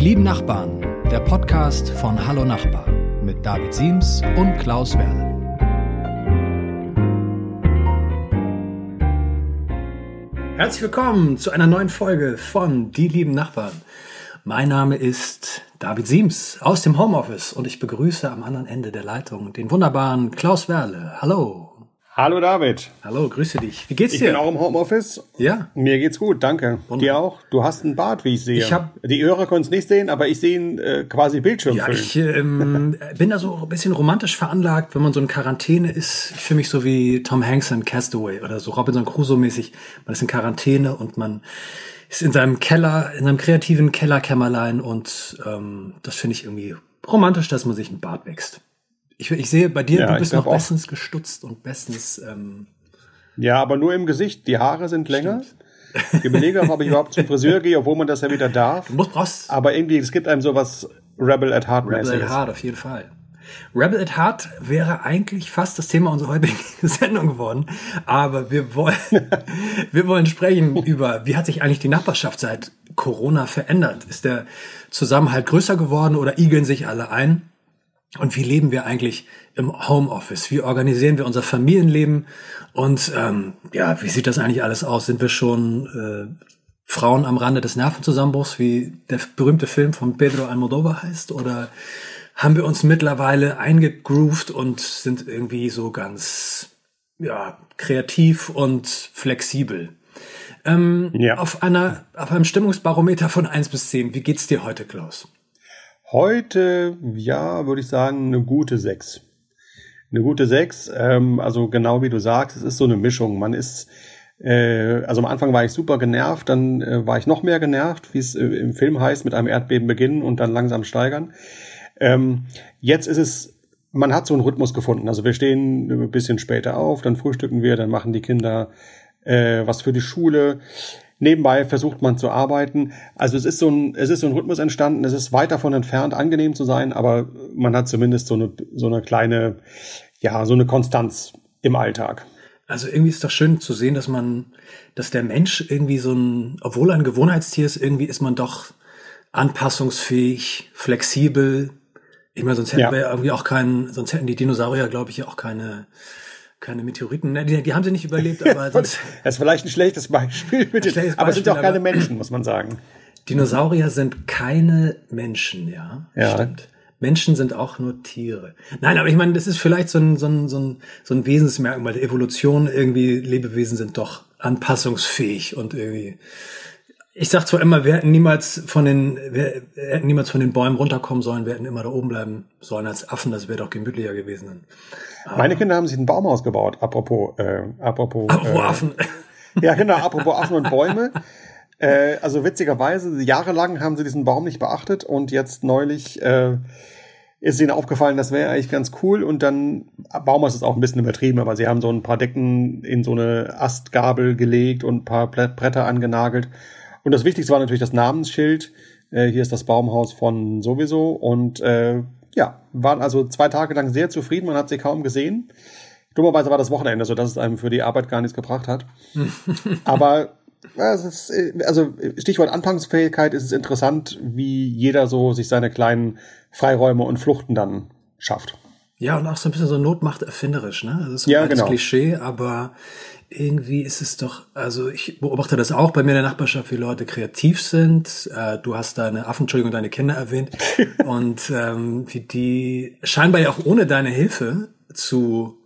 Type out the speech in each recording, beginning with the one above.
Die lieben Nachbarn, der Podcast von Hallo Nachbar mit David Siems und Klaus Werle. Herzlich willkommen zu einer neuen Folge von Die lieben Nachbarn. Mein Name ist David Siems aus dem Homeoffice und ich begrüße am anderen Ende der Leitung den wunderbaren Klaus Werle. Hallo. Hallo David. Hallo, grüße dich. Wie geht's dir? Ich bin auch im Homeoffice. Ja. Mir geht's gut, danke. Wunderbar. Dir auch? Du hast einen Bart, wie ich sehe. Ich hab, Die Hörer können es nicht sehen, aber ich sehe ihn äh, quasi Bildschirm Ja, ich ähm, bin da so ein bisschen romantisch veranlagt, wenn man so in Quarantäne ist. Ich fühle mich so wie Tom Hanks in Castaway oder so Robinson Crusoe-mäßig. Man ist in Quarantäne und man ist in seinem Keller, in seinem kreativen Kellerkämmerlein und ähm, das finde ich irgendwie romantisch, dass man sich einen Bart wächst. Ich, ich sehe bei dir, ja, du bist noch bestens gestutzt und bestens. Ähm, ja, aber nur im Gesicht. Die Haare sind länger. Ich überlege auch, ob ich überhaupt zum Friseur gehe, obwohl man das ja wieder darf. Du musst, brauchst aber irgendwie, es gibt einem sowas Rebel at Heart Rebel at Heart, auf jeden Fall. Rebel at Heart wäre eigentlich fast das Thema unserer heutigen Sendung geworden. Aber wir wollen, wir wollen sprechen über, wie hat sich eigentlich die Nachbarschaft seit Corona verändert? Ist der Zusammenhalt größer geworden oder igeln sich alle ein? Und wie leben wir eigentlich im Homeoffice? Wie organisieren wir unser Familienleben? Und ähm, ja, wie sieht das eigentlich alles aus? Sind wir schon äh, Frauen am Rande des Nervenzusammenbruchs, wie der berühmte Film von Pedro Almodovar heißt? Oder haben wir uns mittlerweile eingegroovt und sind irgendwie so ganz ja, kreativ und flexibel? Ähm, ja. auf, einer, auf einem Stimmungsbarometer von eins bis zehn. wie geht's dir heute, Klaus? Heute, ja, würde ich sagen, eine gute 6. Eine gute 6, ähm, also genau wie du sagst, es ist so eine Mischung. Man ist, äh, also am Anfang war ich super genervt, dann äh, war ich noch mehr genervt, wie es äh, im Film heißt, mit einem Erdbeben beginnen und dann langsam steigern. Ähm, jetzt ist es, man hat so einen Rhythmus gefunden. Also wir stehen ein bisschen später auf, dann frühstücken wir, dann machen die Kinder äh, was für die Schule. Nebenbei versucht man zu arbeiten. Also es ist so ein, es ist so ein Rhythmus entstanden. Es ist weit davon entfernt, angenehm zu sein, aber man hat zumindest so eine, so eine kleine, ja, so eine Konstanz im Alltag. Also irgendwie ist doch schön zu sehen, dass man, dass der Mensch irgendwie so ein, obwohl er ein Gewohnheitstier ist, irgendwie ist man doch anpassungsfähig, flexibel. Ich meine, sonst hätten ja. wir ja irgendwie auch keinen, sonst hätten die Dinosaurier, glaube ich, auch keine, keine Meteoriten. Ne, die, die haben sie nicht überlebt, aber sonst. das ist vielleicht ein schlechtes Beispiel, mit den, schlechtes aber es sind auch keine Menschen, muss man sagen. Dinosaurier sind keine Menschen, ja. Ja. Stimmt. Menschen sind auch nur Tiere. Nein, aber ich meine, das ist vielleicht so ein, so ein, so ein, so ein Wesensmerkmal der Evolution. Irgendwie Lebewesen sind doch anpassungsfähig und irgendwie. Ich sag zwar immer, wir hätten niemals von den, wir hätten niemals von den Bäumen runterkommen sollen, wir hätten immer da oben bleiben sollen als Affen, das wäre doch gemütlicher gewesen. Meine Kinder haben sich ein Baumhaus gebaut, apropos, äh, apropos, apropos äh, Affen. Ja, genau, apropos Affen und Bäume. Äh, also witzigerweise, jahrelang haben sie diesen Baum nicht beachtet und jetzt neulich äh, ist ihnen aufgefallen, das wäre eigentlich ganz cool und dann, Baumhaus ist auch ein bisschen übertrieben, aber sie haben so ein paar Decken in so eine Astgabel gelegt und ein paar Bretter angenagelt. Und das Wichtigste war natürlich das Namensschild. Äh, hier ist das Baumhaus von sowieso und äh, ja, waren also zwei Tage lang sehr zufrieden, man hat sie kaum gesehen. Dummerweise war das Wochenende, so dass es einem für die Arbeit gar nichts gebracht hat. Aber es ist, also Stichwort Anpassungsfähigkeit ist es interessant, wie jeder so sich seine kleinen Freiräume und Fluchten dann schafft. Ja, und auch so ein bisschen so Not macht erfinderisch, ne? Das ist ein ja, genau. Klischee, aber irgendwie ist es doch, also ich beobachte das auch bei mir in der Nachbarschaft, wie Leute kreativ sind. Äh, du hast deine Affen, Entschuldigung, deine Kinder erwähnt. und ähm, wie die scheinbar ja auch ohne deine Hilfe zu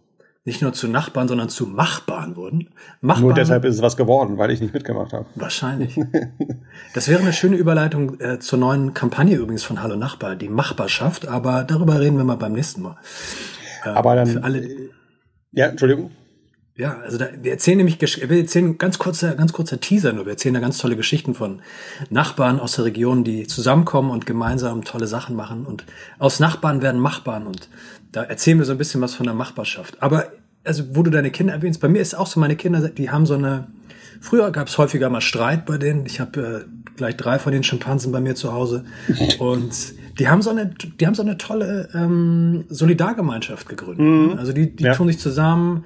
nicht nur zu Nachbarn, sondern zu Machbaren wurden. Machbaren, nur deshalb ist es was geworden, weil ich nicht mitgemacht habe. Wahrscheinlich. Das wäre eine schöne Überleitung äh, zur neuen Kampagne übrigens von Hallo Nachbar, die Machbarschaft, aber darüber reden wir mal beim nächsten Mal. Äh, aber dann. Alle, ja, Entschuldigung. Ja, also da, wir erzählen nämlich, wir erzählen ganz kurzer, ganz kurzer Teaser nur. Wir erzählen da ganz tolle Geschichten von Nachbarn aus der Region, die zusammenkommen und gemeinsam tolle Sachen machen. Und aus Nachbarn werden Machbarn. Und da erzählen wir so ein bisschen was von der Machbarschaft. Aber, also, wo du deine Kinder erwähnst, bei mir ist auch so, meine Kinder, die haben so eine, früher gab es häufiger mal Streit bei denen. Ich habe äh, gleich drei von den Schimpansen bei mir zu Hause. Und die haben so eine, die haben so eine tolle ähm, Solidargemeinschaft gegründet. Mhm. Also die, die ja. tun sich zusammen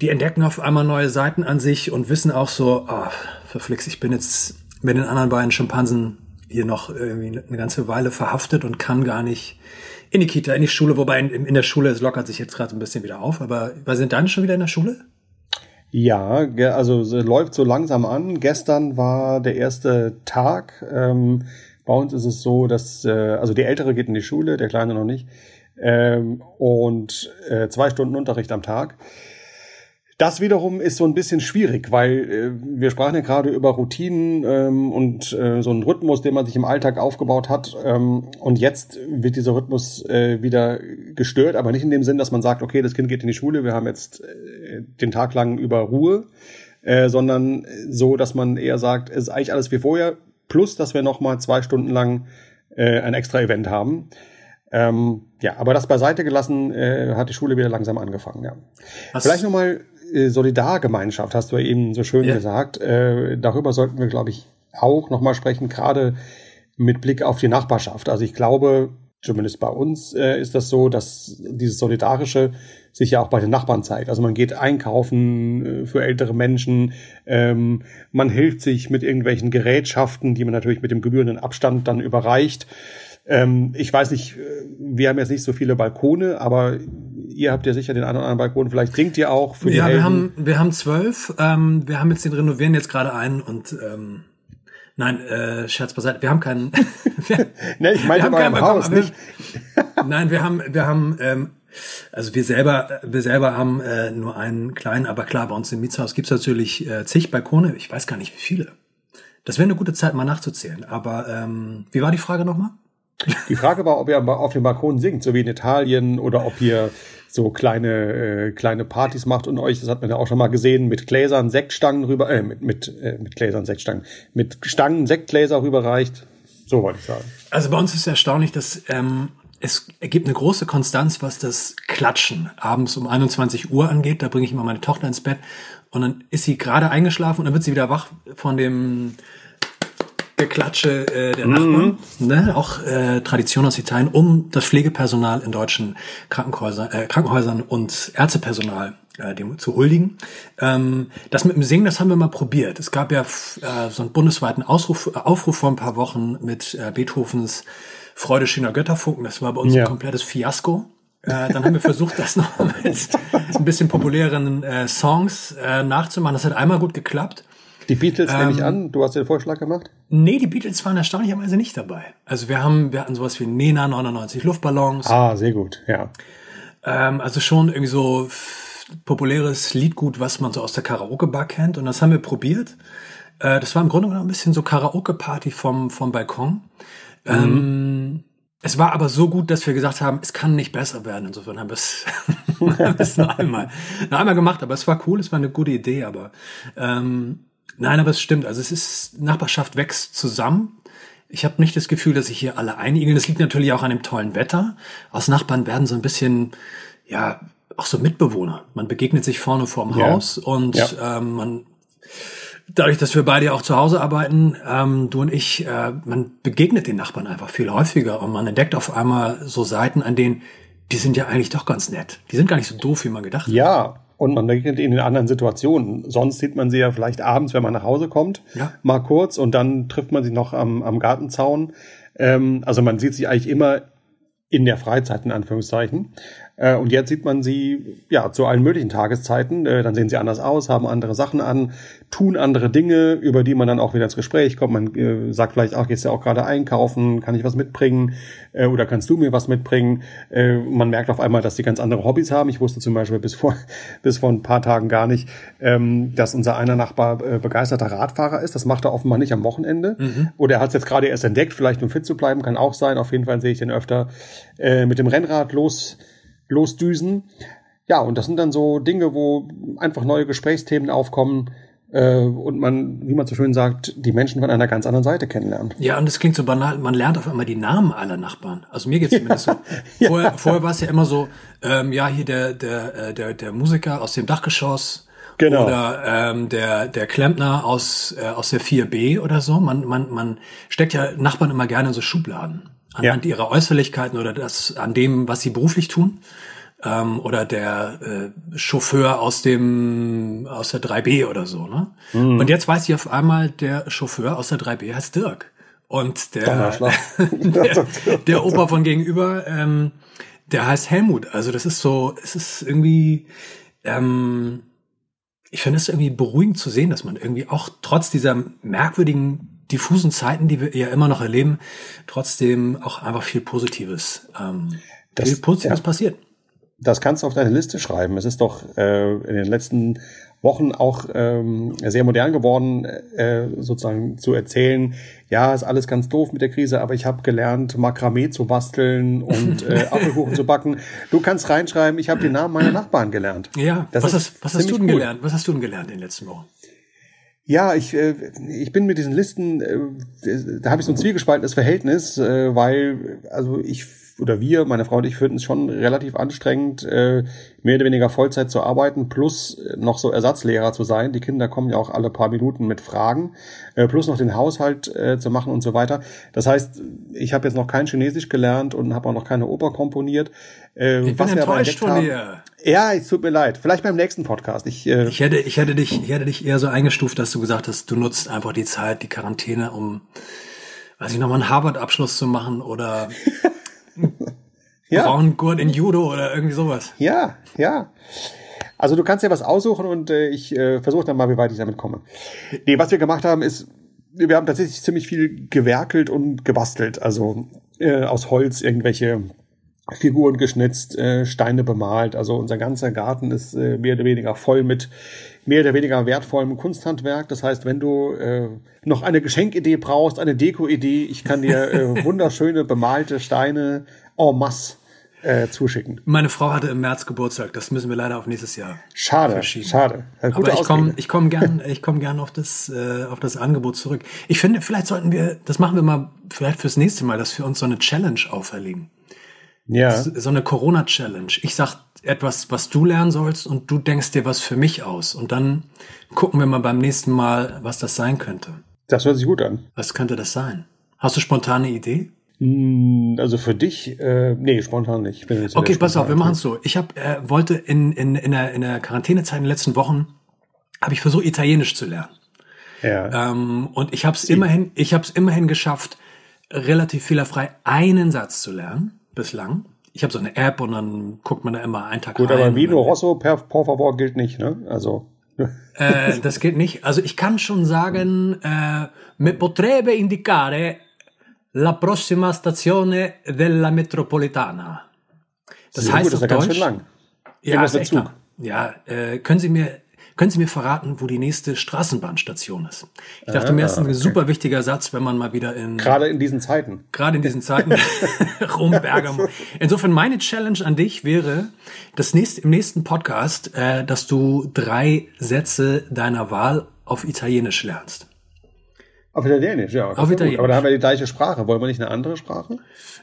die entdecken auf einmal neue Seiten an sich und wissen auch so, oh, verflixt, ich bin jetzt mit den anderen beiden Schimpansen hier noch irgendwie eine ganze Weile verhaftet und kann gar nicht in die Kita, in die Schule, wobei in, in der Schule, es lockert sich jetzt gerade ein bisschen wieder auf, aber sind deine schon wieder in der Schule? Ja, also läuft so langsam an. Gestern war der erste Tag. Ähm, bei uns ist es so, dass, äh, also die Ältere geht in die Schule, der Kleine noch nicht. Ähm, und äh, zwei Stunden Unterricht am Tag. Das wiederum ist so ein bisschen schwierig, weil äh, wir sprachen ja gerade über Routinen ähm, und äh, so einen Rhythmus, den man sich im Alltag aufgebaut hat. Ähm, und jetzt wird dieser Rhythmus äh, wieder gestört, aber nicht in dem Sinn, dass man sagt, okay, das Kind geht in die Schule, wir haben jetzt äh, den Tag lang über Ruhe, äh, sondern so, dass man eher sagt, es ist eigentlich alles wie vorher, plus, dass wir noch mal zwei Stunden lang äh, ein extra Event haben. Ähm, ja, aber das beiseite gelassen, äh, hat die Schule wieder langsam angefangen. Ja. Was? Vielleicht noch mal äh, Solidargemeinschaft, hast du ja eben so schön ja. gesagt. Äh, darüber sollten wir, glaube ich, auch nochmal sprechen, gerade mit Blick auf die Nachbarschaft. Also ich glaube, zumindest bei uns äh, ist das so, dass dieses Solidarische sich ja auch bei den Nachbarn zeigt. Also man geht einkaufen äh, für ältere Menschen, ähm, man hilft sich mit irgendwelchen Gerätschaften, die man natürlich mit dem gebührenden Abstand dann überreicht. Ähm, ich weiß nicht, äh, wir haben jetzt nicht so viele Balkone, aber ihr habt ja sicher den einen oder anderen Balkon. Vielleicht singt ihr auch für die Ja, wir haben, wir haben zwölf. Ähm, wir haben jetzt den renovieren jetzt gerade ein und ähm, nein, äh, Scherz beiseite. Wir haben keinen. wir, nee, ich meine aber im Haus nicht. nein, wir haben, wir haben. Ähm, also wir selber, wir selber haben äh, nur einen kleinen, aber klar, bei uns im Mietshaus gibt's natürlich äh, zig Balkone. Ich weiß gar nicht, wie viele. Das wäre eine gute Zeit, mal nachzuzählen. Aber ähm, wie war die Frage nochmal? Die Frage war, ob ihr auf dem Balkon singt, so wie in Italien, oder ob ihr so kleine äh, kleine Partys macht und euch, das hat man ja auch schon mal gesehen, mit Gläsern Sektstangen rüber, äh, mit mit äh, mit Gläsern Sektstangen, mit Stangen Sektgläser rüberreicht. So wollte ich sagen. Also bei uns ist erstaunlich, dass ähm, es gibt eine große Konstanz, was das Klatschen abends um 21 Uhr angeht. Da bringe ich immer meine Tochter ins Bett und dann ist sie gerade eingeschlafen und dann wird sie wieder wach von dem Geklatsche äh, der Nachbarn, mhm. ne? auch äh, Tradition aus Italien, um das Pflegepersonal in deutschen Krankenhäusern, äh, Krankenhäusern und Ärztepersonal äh, dem zu huldigen. Ähm, das mit dem Singen, das haben wir mal probiert. Es gab ja äh, so einen bundesweiten Ausruf, äh, Aufruf vor ein paar Wochen mit äh, Beethovens Freude schöner Götterfunken. Das war bei uns ja. ein komplettes Fiasko. Äh, dann haben wir versucht, das noch mit ein bisschen populäreren äh, Songs äh, nachzumachen. Das hat einmal gut geklappt. Die Beatles ähm, nehme ich ähm, an, du hast den Vorschlag gemacht? Nee, die Beatles waren erstaunlicherweise nicht dabei. Also wir haben, wir hatten sowas wie Nena 99 Luftballons. Ah, sehr gut, ja. Ähm, also schon irgendwie so populäres Liedgut, was man so aus der Karaoke-Bar kennt. Und das haben wir probiert. Äh, das war im Grunde genommen ein bisschen so Karaoke-Party vom, vom Balkon. Mhm. Ähm, es war aber so gut, dass wir gesagt haben, es kann nicht besser werden. Insofern haben wir es, noch einmal, noch einmal gemacht. Aber es war cool, es war eine gute Idee. Aber ähm, Nein, aber es stimmt. Also es ist, Nachbarschaft wächst zusammen. Ich habe nicht das Gefühl, dass sich hier alle einigen. Das liegt natürlich auch an dem tollen Wetter. Aus Nachbarn werden so ein bisschen, ja, auch so Mitbewohner. Man begegnet sich vorne vorm ja. Haus und ja. ähm, man dadurch, dass wir beide auch zu Hause arbeiten, ähm, du und ich, äh, man begegnet den Nachbarn einfach viel häufiger und man entdeckt auf einmal so Seiten, an denen die sind ja eigentlich doch ganz nett. Die sind gar nicht so doof, wie man gedacht hat. Ja, und man begegnet ihnen in anderen Situationen. Sonst sieht man sie ja vielleicht abends, wenn man nach Hause kommt, ja. mal kurz und dann trifft man sie noch am, am Gartenzaun. Ähm, also man sieht sie eigentlich immer in der Freizeit, in Anführungszeichen. Äh, und jetzt sieht man sie ja zu allen möglichen Tageszeiten. Äh, dann sehen sie anders aus, haben andere Sachen an, tun andere Dinge, über die man dann auch wieder ins Gespräch kommt. Man äh, sagt vielleicht, ach, gehst du ja auch gerade einkaufen, kann ich was mitbringen? Äh, oder kannst du mir was mitbringen? Äh, man merkt auf einmal, dass die ganz andere Hobbys haben. Ich wusste zum Beispiel bis vor, bis vor ein paar Tagen gar nicht, ähm, dass unser einer Nachbar äh, begeisterter Radfahrer ist. Das macht er offenbar nicht am Wochenende. Mhm. Oder er hat es jetzt gerade erst entdeckt, vielleicht um fit zu bleiben, kann auch sein. Auf jeden Fall sehe ich den öfter mit dem Rennrad los losdüsen. Ja, und das sind dann so Dinge, wo einfach neue Gesprächsthemen aufkommen äh, und man, wie man so schön sagt, die Menschen von einer ganz anderen Seite kennenlernt. Ja, und das klingt so banal. Man lernt auf einmal die Namen aller Nachbarn. Also mir geht's zumindest ja, so. Vorher, ja. vorher war es ja immer so, ähm, ja, hier der, der, äh, der, der Musiker aus dem Dachgeschoss. Genau. Oder ähm, der, der Klempner aus, äh, aus der 4B oder so. Man, man, man steckt ja Nachbarn immer gerne in so Schubladen anhand ja. ihrer Äußerlichkeiten oder das an dem, was sie beruflich tun. Ähm, oder der äh, Chauffeur aus dem aus der 3B oder so. Ne? Mhm. Und jetzt weiß ich auf einmal, der Chauffeur aus der 3B heißt Dirk. Und der, der, der Opa von gegenüber, ähm, der heißt Helmut. Also das ist so, es ist irgendwie, ähm, ich finde es irgendwie beruhigend zu sehen, dass man irgendwie auch trotz dieser merkwürdigen, diffusen Zeiten, die wir ja immer noch erleben, trotzdem auch einfach viel Positives, ähm, das, viel Positives ja. passiert. Das kannst du auf deine Liste schreiben. Es ist doch äh, in den letzten Wochen auch ähm, sehr modern geworden, äh, sozusagen zu erzählen, ja, ist alles ganz doof mit der Krise, aber ich habe gelernt, Makramee zu basteln und äh, Apfelkuchen zu backen. Du kannst reinschreiben, ich habe den Namen meiner Nachbarn gelernt. Ja, das was, hast, was hast du denn gut. gelernt? Was hast du denn gelernt in den letzten Wochen? Ja, ich, äh, ich bin mit diesen Listen, äh, da habe ich so ein zwiegespaltenes Verhältnis, äh, weil, also ich oder wir, meine Frau und ich, finden es schon relativ anstrengend, äh, mehr oder weniger Vollzeit zu arbeiten, plus noch so Ersatzlehrer zu sein. Die Kinder kommen ja auch alle paar Minuten mit Fragen, äh, plus noch den Haushalt äh, zu machen und so weiter. Das heißt, ich habe jetzt noch kein Chinesisch gelernt und habe auch noch keine Oper komponiert. Äh, ich bin enttäuscht von dir. Ja, es tut mir leid. Vielleicht beim nächsten Podcast. Ich, äh, ich, hätte, ich, hätte dich, ich hätte dich eher so eingestuft, dass du gesagt hast, du nutzt einfach die Zeit, die Quarantäne, um weiß ich, nochmal einen Harvard-Abschluss zu machen oder ja. Gurt in Judo oder irgendwie sowas. Ja, ja. Also du kannst ja was aussuchen und äh, ich äh, versuche dann mal, wie weit ich damit komme. Nee, was wir gemacht haben, ist, wir haben tatsächlich ziemlich viel gewerkelt und gebastelt. Also äh, aus Holz irgendwelche Figuren geschnitzt, äh, Steine bemalt. Also unser ganzer Garten ist äh, mehr oder weniger voll mit mehr oder weniger wertvollem Kunsthandwerk. Das heißt, wenn du äh, noch eine Geschenkidee brauchst, eine Deko-Idee, ich kann dir äh, wunderschöne bemalte Steine en masse äh, zuschicken. Meine Frau hatte im März Geburtstag. Das müssen wir leider auf nächstes Jahr. Schade, schade. Ja, Aber ich komme, ich komme gern, ich komme gern auf das, äh, auf das Angebot zurück. Ich finde, vielleicht sollten wir, das machen wir mal, vielleicht fürs nächste Mal, dass wir uns so eine Challenge auferlegen. Ja. So eine Corona-Challenge. Ich sag etwas, was du lernen sollst und du denkst dir was für mich aus. Und dann gucken wir mal beim nächsten Mal, was das sein könnte. Das hört sich gut an. Was könnte das sein? Hast du spontane Idee? Hm, also für dich, äh, nee, spontan nicht. okay, pass auf, wir machen es so. Ich hab, äh, wollte in, in, in, der, in der Quarantänezeit in den letzten Wochen, habe ich versucht, Italienisch zu lernen. Ja. Ähm, und ich habe es immerhin, ich habe es immerhin geschafft, relativ fehlerfrei einen Satz zu lernen bislang. Ich habe so eine App und dann guckt man da immer einen Tag Gut, rein. Gut, aber Vino Rosso per por favor gilt nicht, ne? Also äh, das geht nicht. Also ich kann schon sagen, äh, me potrebbe indicare la prossima stazione della metropolitana. Das Sehr heißt gut, das auf Deutsch. Ganz schön lang. Ja, ist echt lang. Ja, äh, können Sie mir können Sie mir verraten, wo die nächste Straßenbahnstation ist? Ich dachte ah, mir, das ist ein okay. super wichtiger Satz, wenn man mal wieder in... Gerade in diesen Zeiten. Gerade in diesen Zeiten. Rom, Bergamo. Insofern meine Challenge an dich wäre, das nächste, im nächsten Podcast, äh, dass du drei Sätze deiner Wahl auf Italienisch lernst. Auf Italienisch, ja. Auf Italienisch. Aber da haben wir die gleiche Sprache. Wollen wir nicht eine andere Sprache?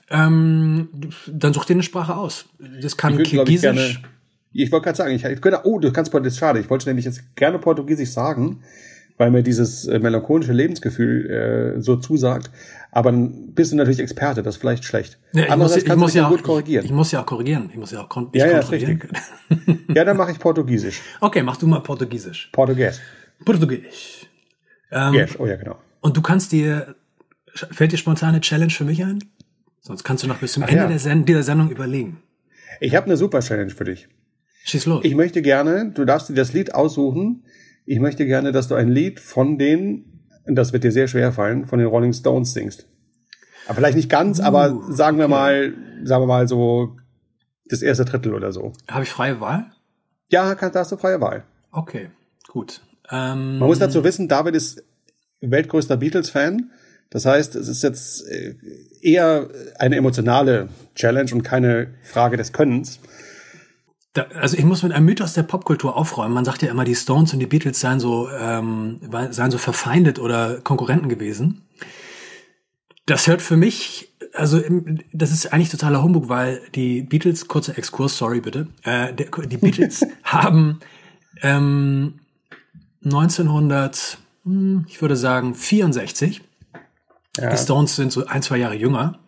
Ähm, dann such dir eine Sprache aus. Das kann Kirgisisch, ich wollte gerade sagen, ich, ich könnte, oh, du kannst Portugiesisch, schade. Ich wollte nämlich jetzt gerne Portugiesisch sagen, weil mir dieses äh, melancholische Lebensgefühl äh, so zusagt. Aber dann bist du natürlich Experte, das ist vielleicht schlecht. Ja, ich Andererseits muss, ich muss ja auch, gut korrigieren. Ich, ich, muss ja auch korrigieren. Ich muss ja auch kon ja, ja, richtig. ja, dann mache ich Portugiesisch. Okay, mach du mal Portugiesisch. Portugies. Portugiesisch. Ähm, yes. Oh ja, genau. Und du kannst dir, fällt dir spontane Challenge für mich ein? Sonst kannst du noch bis zum Ach, Ende ja. der Send dieser Sendung überlegen. Ich habe eine super Challenge für dich. Schieß los. Ich möchte gerne, du darfst dir das Lied aussuchen. Ich möchte gerne, dass du ein Lied von den, das wird dir sehr schwer fallen, von den Rolling Stones singst. Aber vielleicht nicht ganz, uh, aber sagen wir okay. mal, sagen wir mal so das erste Drittel oder so. Habe ich freie Wahl? Ja, da hast du freie Wahl. Okay, gut. Ähm, Man muss dazu wissen, David ist weltgrößter Beatles-Fan. Das heißt, es ist jetzt äh, eher eine emotionale Challenge und keine Frage des Könnens. Da, also ich muss mit einem Mythos der Popkultur aufräumen. Man sagt ja immer, die Stones und die Beatles seien so, ähm, seien so verfeindet oder Konkurrenten gewesen. Das hört für mich, also das ist eigentlich totaler Humbug, weil die Beatles, kurzer Exkurs, sorry bitte, äh, die Beatles haben ähm, 1900, hm, ich würde sagen 64, ja. die Stones sind so ein, zwei Jahre jünger,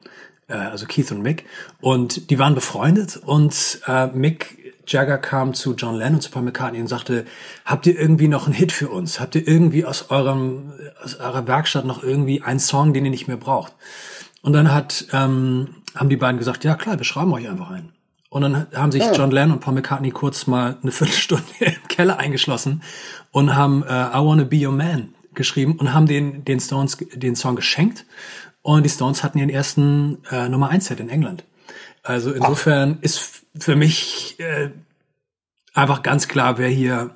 äh, also Keith und Mick, und die waren befreundet und äh, Mick Jagger kam zu John Lennon, zu Paul McCartney und sagte, habt ihr irgendwie noch einen Hit für uns? Habt ihr irgendwie aus eurem, aus eurer Werkstatt noch irgendwie einen Song, den ihr nicht mehr braucht? Und dann hat, ähm, haben die beiden gesagt, ja klar, wir schreiben euch einfach ein. Und dann haben sich. John Lennon und Paul McCartney kurz mal eine Viertelstunde im Keller eingeschlossen und haben äh, I Wanna Be Your Man geschrieben und haben den, den Stones den Song geschenkt. Und die Stones hatten ihren ersten äh, Nummer 1 Set in England. Also insofern ist für mich äh, einfach ganz klar, wer hier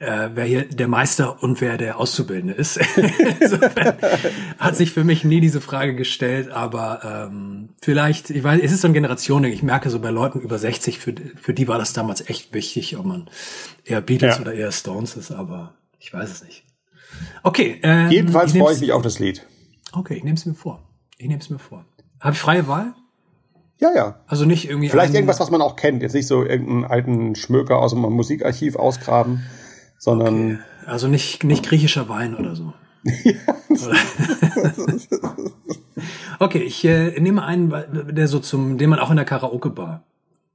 äh, wer hier der Meister und wer der Auszubildende ist. Insofern hat sich für mich nie diese Frage gestellt, aber ähm, vielleicht, ich weiß, es ist so ein Generation, ich merke so bei Leuten über 60, für, für die war das damals echt wichtig, ob man eher Beatles ja. oder eher Stones ist, aber ich weiß es nicht. Okay. Ähm, Jedenfalls freue ich mich auf das Lied. Okay, ich nehme es mir vor. Ich nehme es mir vor. Habe ich freie Wahl? Ja, ja. Also nicht irgendwie. Vielleicht irgendwas, was man auch kennt. Jetzt nicht so irgendeinen alten Schmöker aus dem Musikarchiv ausgraben sondern. Okay. Also nicht, nicht griechischer Wein oder so. okay, ich äh, nehme einen, der so zum, den man auch in der Karaoke-Bar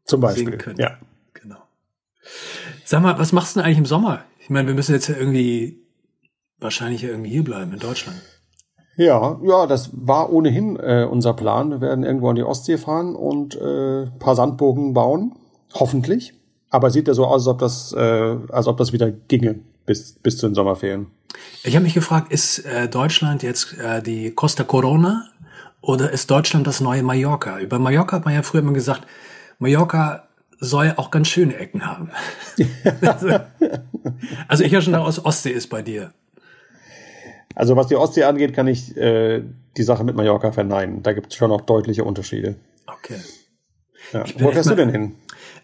zum Beispiel könnte. Ja. Genau. Sag mal, was machst du denn eigentlich im Sommer? Ich meine, wir müssen jetzt ja irgendwie wahrscheinlich irgendwie hier bleiben in Deutschland. Ja, ja, das war ohnehin äh, unser Plan. Wir werden irgendwo an die Ostsee fahren und äh, paar Sandburgen bauen. Hoffentlich. Aber sieht ja so aus, als ob das, äh, als ob das wieder ginge bis, bis zu den Sommerferien. Ich habe mich gefragt, ist äh, Deutschland jetzt äh, die Costa Corona oder ist Deutschland das neue Mallorca? Über Mallorca hat man ja früher immer gesagt, Mallorca soll auch ganz schöne Ecken haben. also ich ja schon aus Ostsee ist bei dir. Also was die Ostsee angeht, kann ich äh, die Sache mit Mallorca verneinen. Da gibt es schon auch deutliche Unterschiede. Okay. Ja. Wo fährst du denn hin?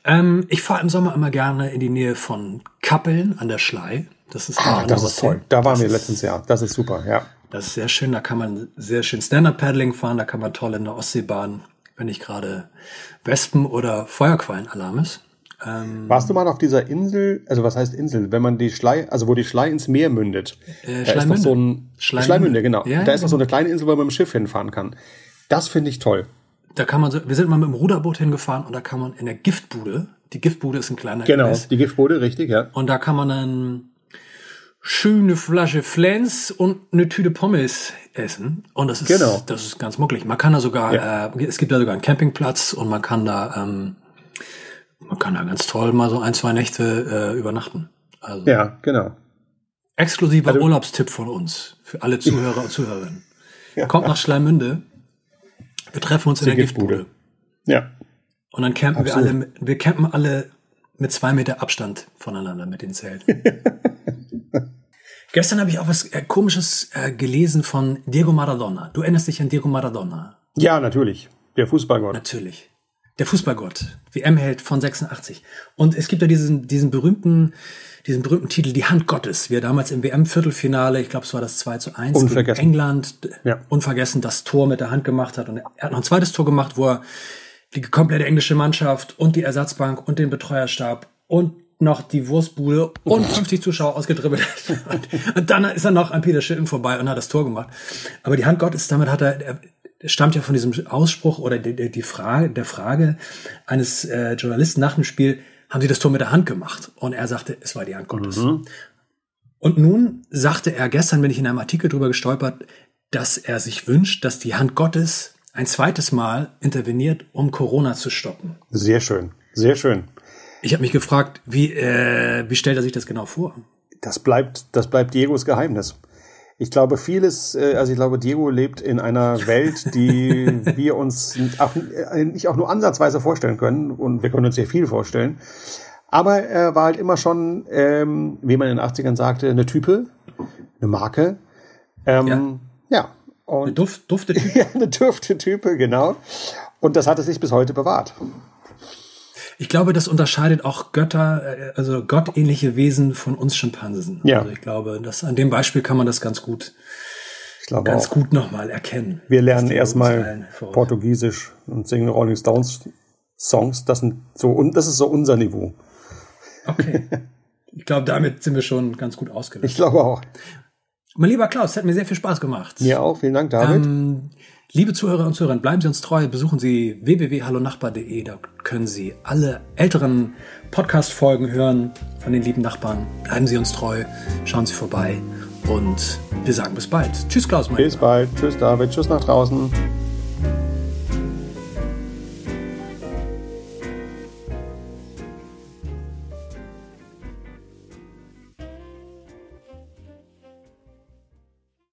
Ähm, ich fahre im Sommer immer gerne in die Nähe von Kappeln an der Schlei. Das ist, ah, das ist toll. Da waren wir letztens Jahr. Das ist super, ja. Das ist sehr schön. Da kann man sehr schön Stand-Up-Paddling fahren. Da kann man toll in der Ostseebahn, wenn nicht gerade Wespen- oder Feuerquallenalarm ist. Ähm, Warst du mal auf dieser Insel, also was heißt Insel, wenn man die Schlei, also wo die Schlei ins Meer mündet? Äh, da ist doch so ein Schleimünde, Schleimünde genau. Ja, da ist doch so genau. eine kleine Insel, wo man mit dem Schiff hinfahren kann. Das finde ich toll da kann man so, wir sind mal mit dem Ruderboot hingefahren und da kann man in der Giftbude, die Giftbude ist ein kleiner Genau, Kreis, die Giftbude, richtig, ja. Und da kann man dann schöne Flasche Flens und eine Tüte Pommes essen. Und das ist, genau. das ist ganz mucklig. Man kann da sogar, ja. äh, es gibt da sogar einen Campingplatz und man kann da, ähm, man kann da ganz toll mal so ein, zwei Nächte äh, übernachten. Also, ja, genau. Exklusiver also, Urlaubstipp von uns für alle Zuhörer und Zuhörerinnen. Ja. Kommt nach Schleimünde wir treffen uns in der Giftbude. Ja. Und dann campen Absolut. wir alle, wir campen alle mit zwei Meter Abstand voneinander mit den Zelten. Gestern habe ich auch was äh, Komisches äh, gelesen von Diego Maradona. Du erinnerst dich an Diego Maradona? Ja, natürlich. Der Fußballgott. Natürlich. Der Fußballgott. WM-Held von 86. Und es gibt ja diesen, diesen berühmten diesen berühmten Titel Die Hand Gottes, wie er damals im WM-Viertelfinale, ich glaube, es war das 2 zu 1 gegen England, ja. unvergessen das Tor mit der Hand gemacht hat. Und er hat noch ein zweites Tor gemacht, wo er die komplette englische Mannschaft und die Ersatzbank und den Betreuerstab und noch die Wurstbude und 50 Zuschauer ausgedribbelt hat. Und dann ist er noch an Peter Schilton vorbei und hat das Tor gemacht. Aber die Hand Gottes, damit hat er, er stammt ja von diesem Ausspruch oder die, die Frage, der Frage eines äh, Journalisten nach dem Spiel, haben sie das Tor mit der Hand gemacht. Und er sagte, es war die Hand Gottes. Mhm. Und nun sagte er, gestern bin ich in einem Artikel drüber gestolpert, dass er sich wünscht, dass die Hand Gottes ein zweites Mal interveniert, um Corona zu stoppen. Sehr schön, sehr schön. Ich habe mich gefragt, wie, äh, wie stellt er sich das genau vor? Das bleibt, das bleibt Diegos Geheimnis. Ich glaube, vieles, äh, also ich glaube, Diego lebt in einer Welt, die wir uns auch, äh, nicht auch nur ansatzweise vorstellen können. Und wir können uns sehr viel vorstellen. Aber er war halt immer schon, ähm, wie man in den 80ern sagte, eine Type, eine Marke. Ähm, ja. ja. Und eine Duft, dufte Type. ja, eine dufte Type, genau. Und das hat es sich bis heute bewahrt. Ich glaube, das unterscheidet auch Götter, äh, also gottähnliche Wesen von uns Schimpansen. Ja. Also ich glaube, dass an dem Beispiel kann man das ganz gut, ich glaube ganz auch. gut nochmal erkennen. Wir lernen erstmal Portugiesisch und singen Rolling Stones Songs. Das sind so, und das ist so unser Niveau. Okay. Ich glaube, damit sind wir schon ganz gut ausgelastet. Ich glaube auch. Mein lieber Klaus, hat mir sehr viel Spaß gemacht. Mir auch. Vielen Dank, David. Ähm, Liebe Zuhörer und Zuhörer, bleiben Sie uns treu, besuchen Sie www.hallonachbar.de, da können Sie alle älteren Podcast-Folgen hören von den lieben Nachbarn. Bleiben Sie uns treu, schauen Sie vorbei und wir sagen bis bald. Tschüss, Klaus. Bis bald. Tschüss, David. Tschüss nach draußen.